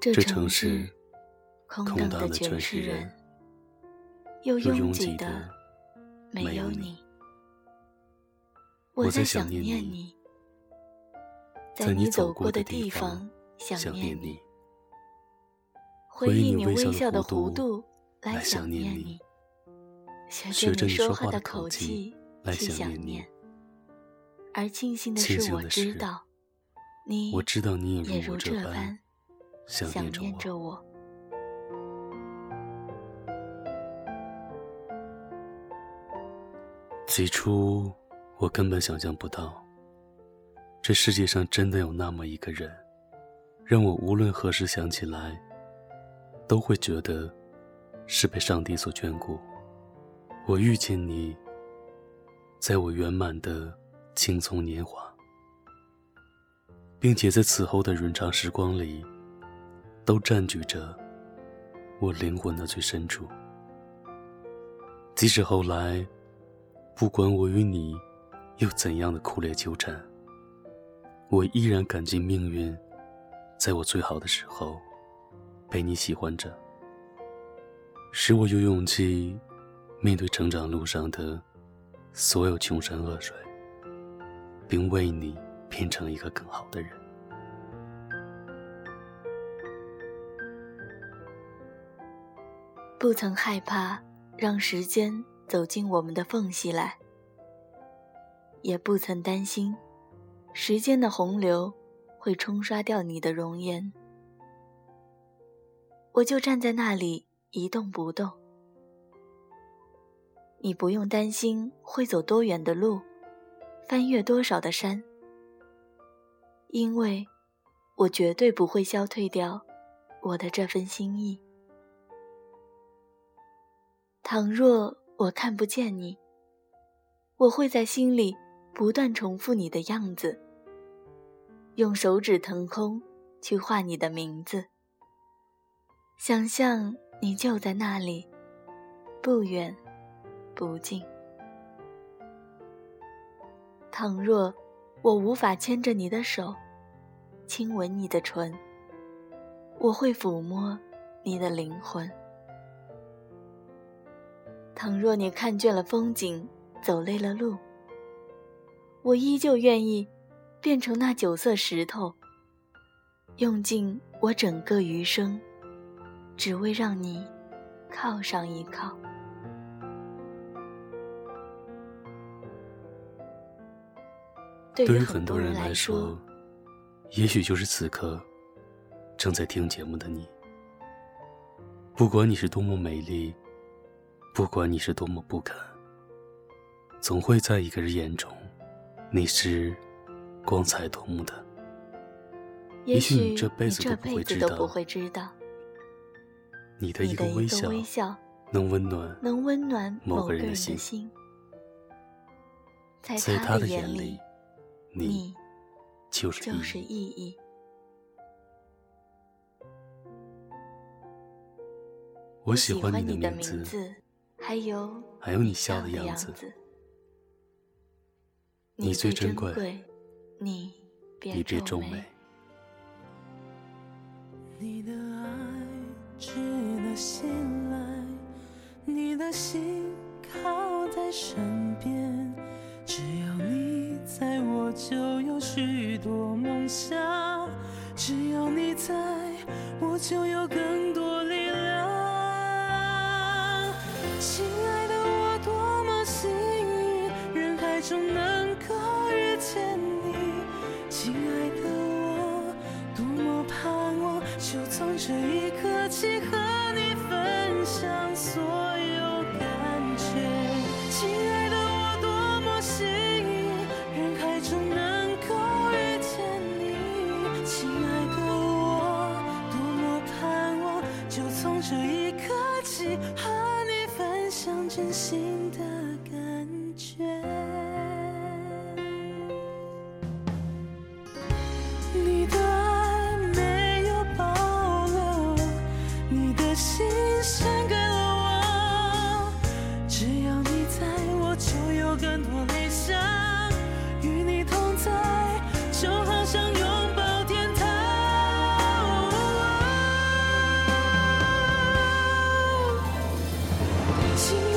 这城市空荡的全是人，又拥挤的没有你。我在想念你，在你走过的地方想念你，回忆你微笑的弧度来想念你，学着你说话的口气来想念。而庆幸的是，我知道你也如这般。想念着我。起初，我根本想象不到，这世界上真的有那么一个人，让我无论何时想起来，都会觉得是被上帝所眷顾。我遇见你，在我圆满的青葱年华，并且在此后的冗长时光里。都占据着我灵魂的最深处。即使后来，不管我与你有怎样的苦烈纠缠，我依然感激命运，在我最好的时候，被你喜欢着，使我有勇气面对成长路上的所有穷山恶水，并为你变成一个更好的人。不曾害怕让时间走进我们的缝隙来，也不曾担心时间的洪流会冲刷掉你的容颜。我就站在那里一动不动，你不用担心会走多远的路，翻越多少的山，因为我绝对不会消退掉我的这份心意。倘若我看不见你，我会在心里不断重复你的样子，用手指腾空去画你的名字，想象你就在那里，不远不近。倘若我无法牵着你的手，亲吻你的唇，我会抚摸你的灵魂。倘若你看倦了风景，走累了路，我依旧愿意变成那九色石头，用尽我整个余生，只为让你靠上一靠。对于很多人来说，也许就是此刻正在听节目的你，不管你是多么美丽。不管你是多么不堪，总会在一个人眼中，你是光彩夺目的。也许你这辈子都不会知道，你的一个微笑能温暖能温暖某个人的心。在他的眼里，你就是意义。我喜欢你的名字。还有，还有你笑的样子，你最珍贵，你别皱眉。你的爱值得信赖，你的心靠在身边，只要你在我就有许多梦想，只要你在我就有更多中能够遇见你。亲爱的，我多么盼望，就从这一刻起和你分享所有感觉。亲爱的，我多么幸运，人海中能够遇见你。亲爱的，我多么盼望，就从这一刻起和。你分享真心的感觉，情。